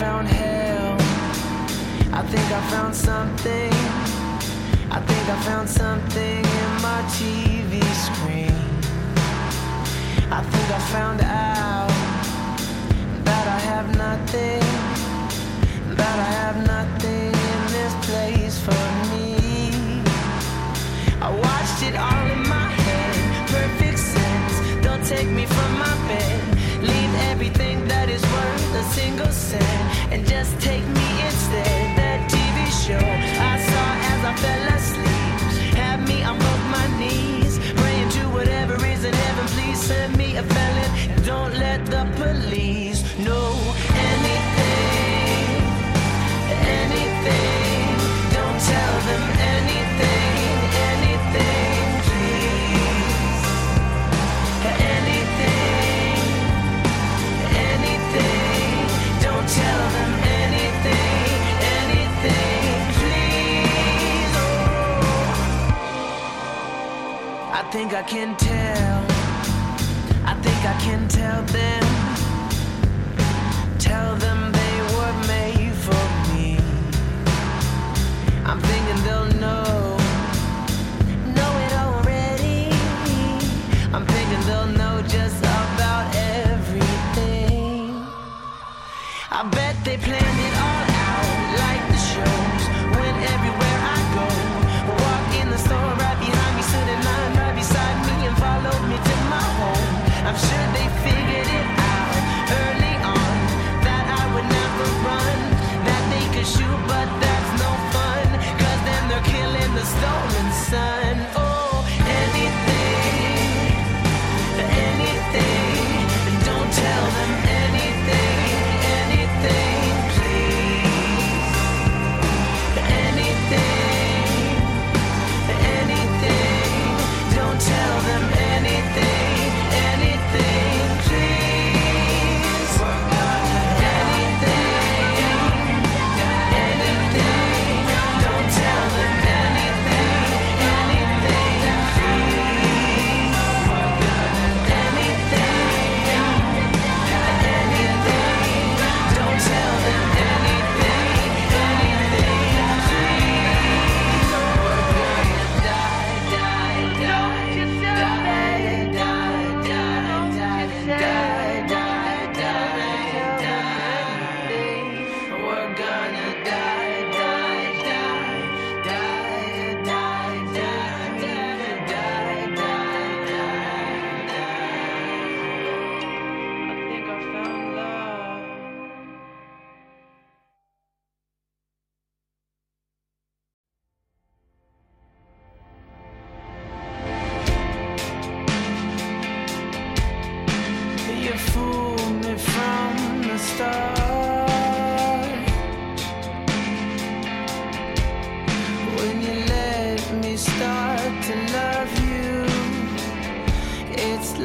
found hell. I think I found something. I think I found something in my TV screen. I think I found out that I have nothing. That I have nothing in this place for me. I watched it all in my head. Perfect sense. Don't take me from my bed everything that is worth a single cent and just take me instead. That TV show I saw as I fell asleep had me on both my knees, praying to whatever is in heaven. Please send me a felon and don't let the police. I think I can tell. I think I can tell them. Tell them that.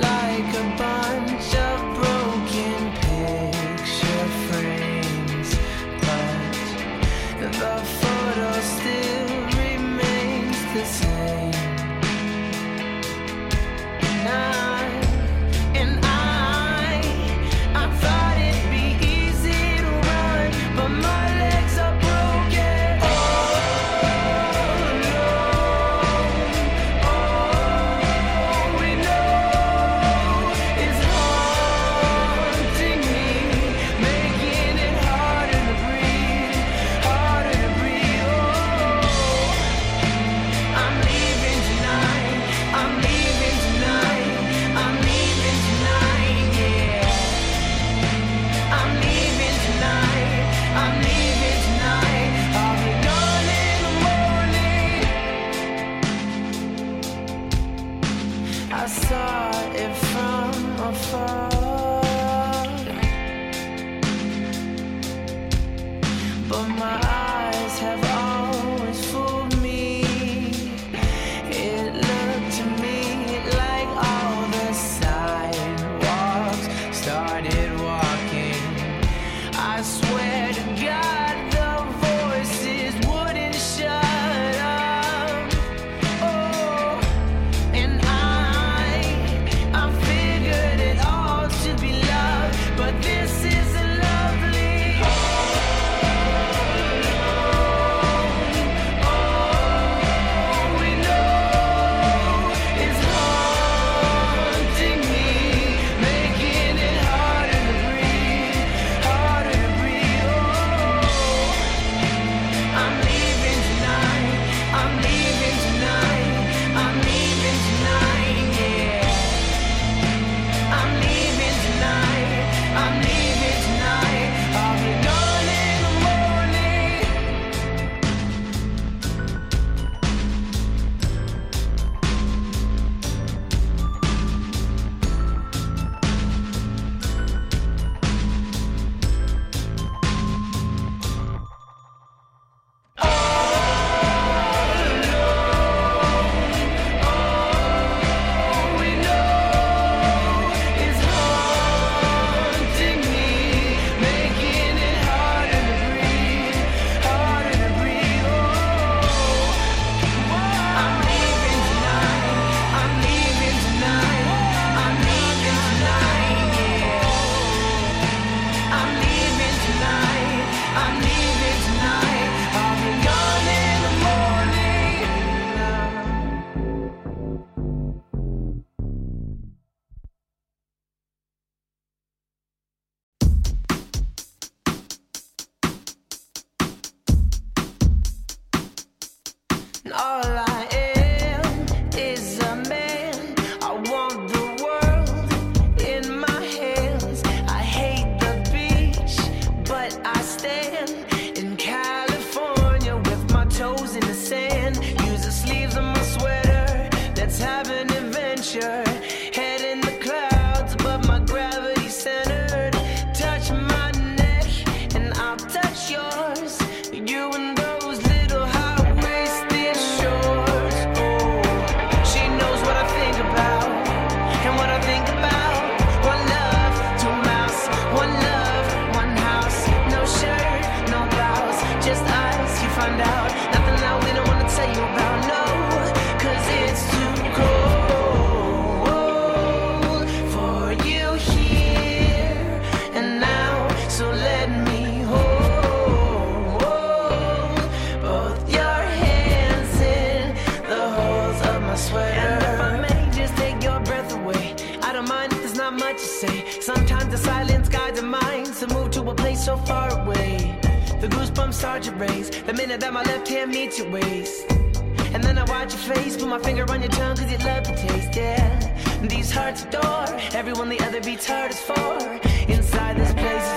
like a bunch all I sergeant raised. The minute that my left hand meets your waist. And then I watch your face, put my finger on your tongue, cause you love the taste, yeah. These hearts adore, everyone the other beats hard for. Inside this place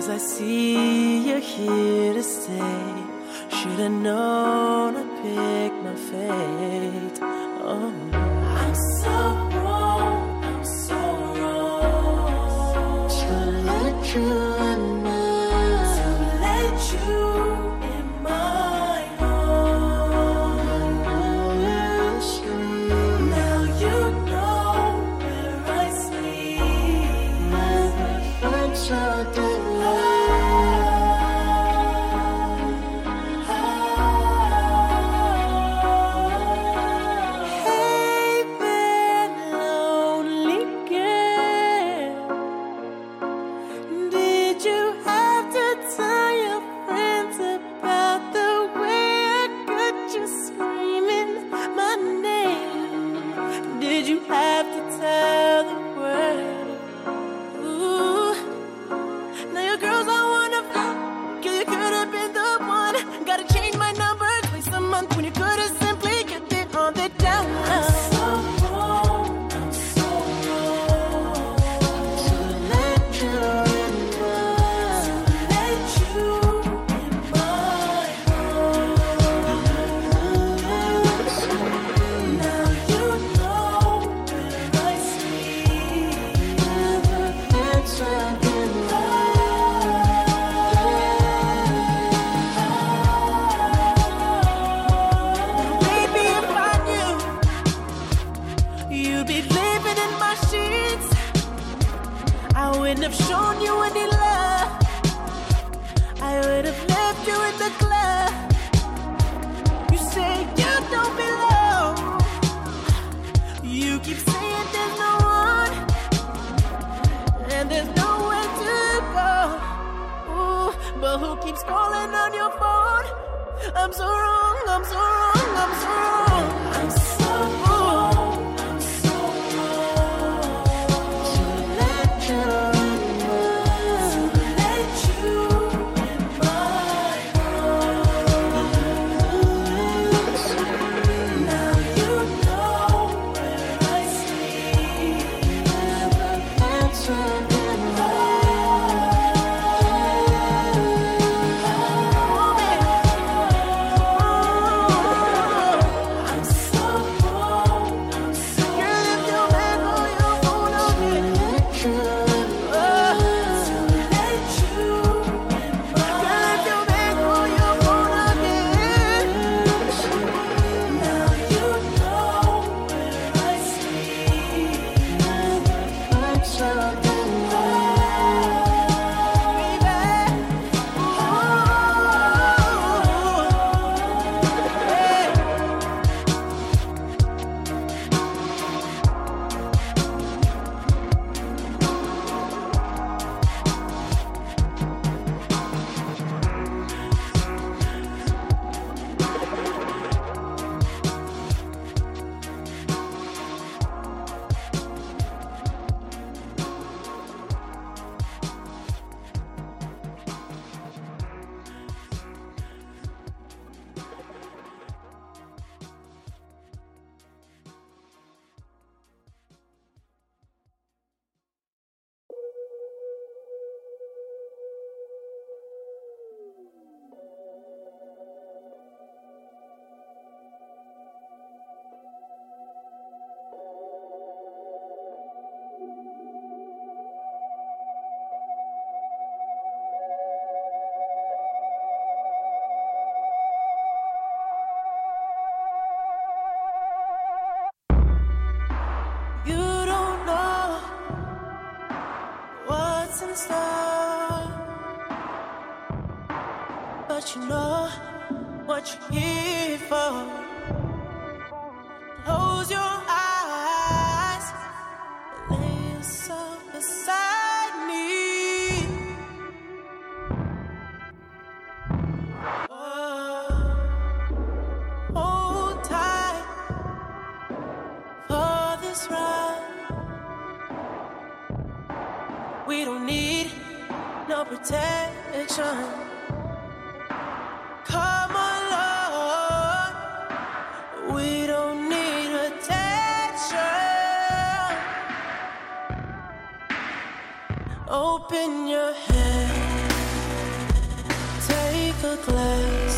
Cause I see you're here to stay. Should've known I'd pick my fate. Oh, no. I'm so. protection. Come along, we don't need attention. Open your hand, take a glance.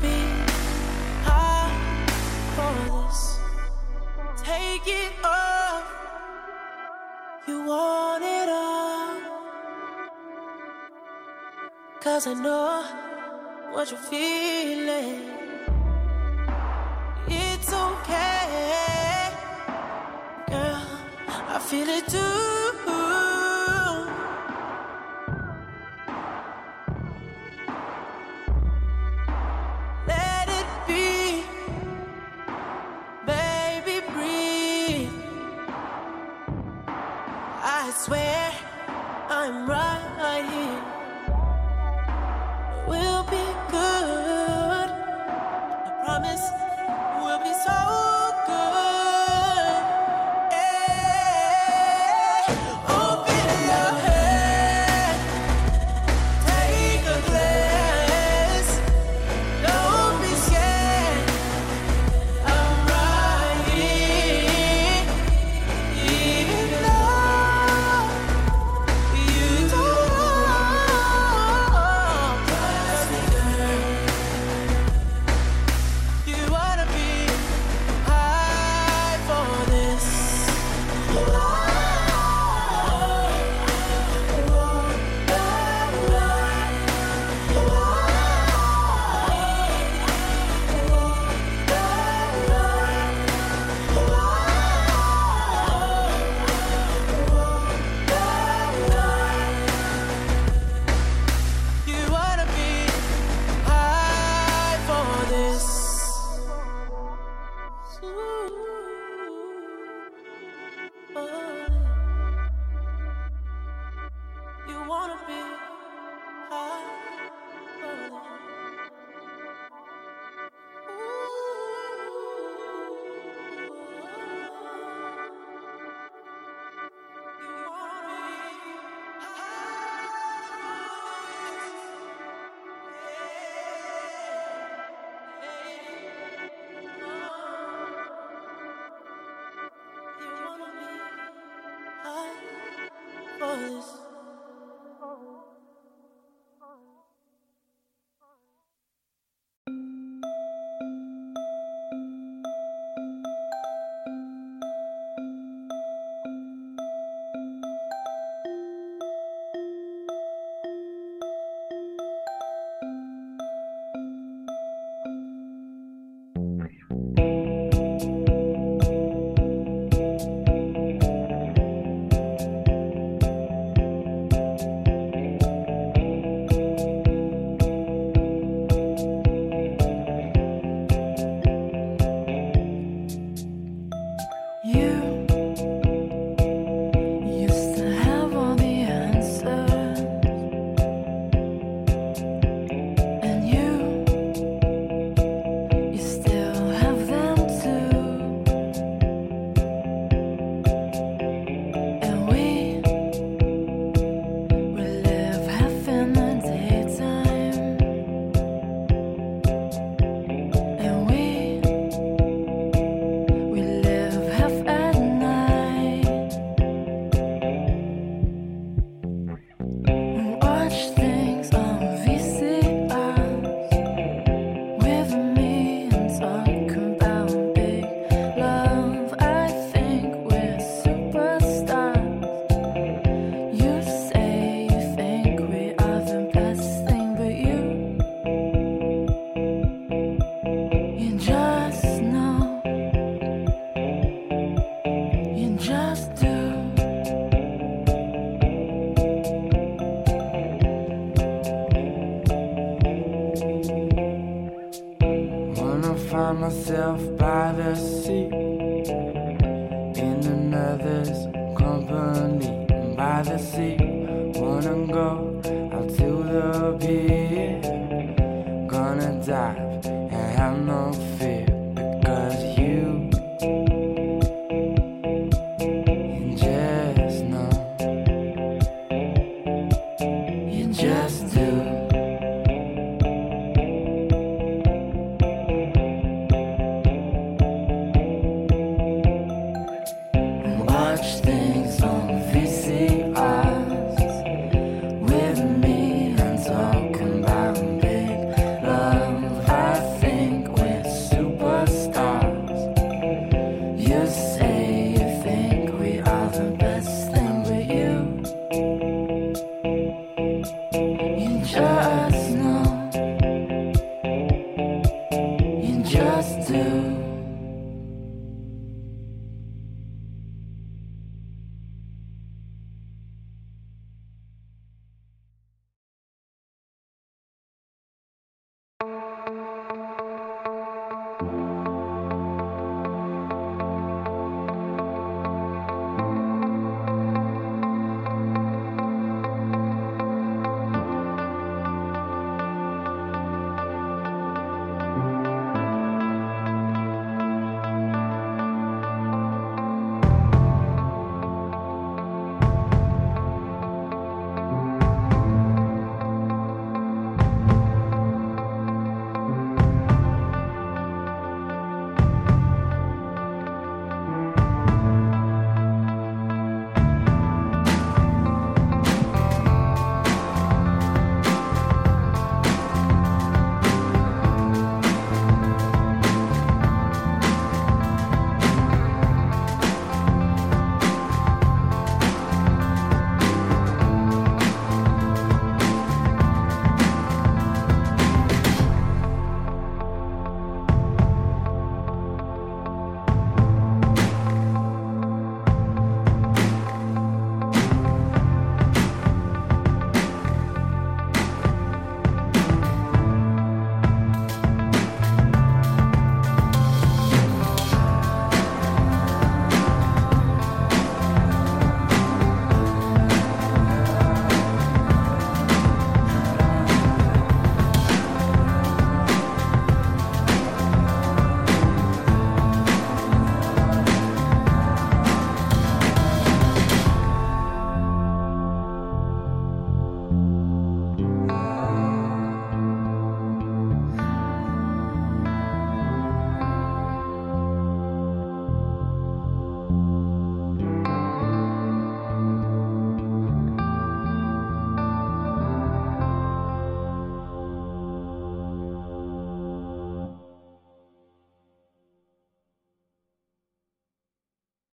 be high for this. Take it off. You want it all. Cause I know what you're feeling. It's okay. Girl, I feel it too.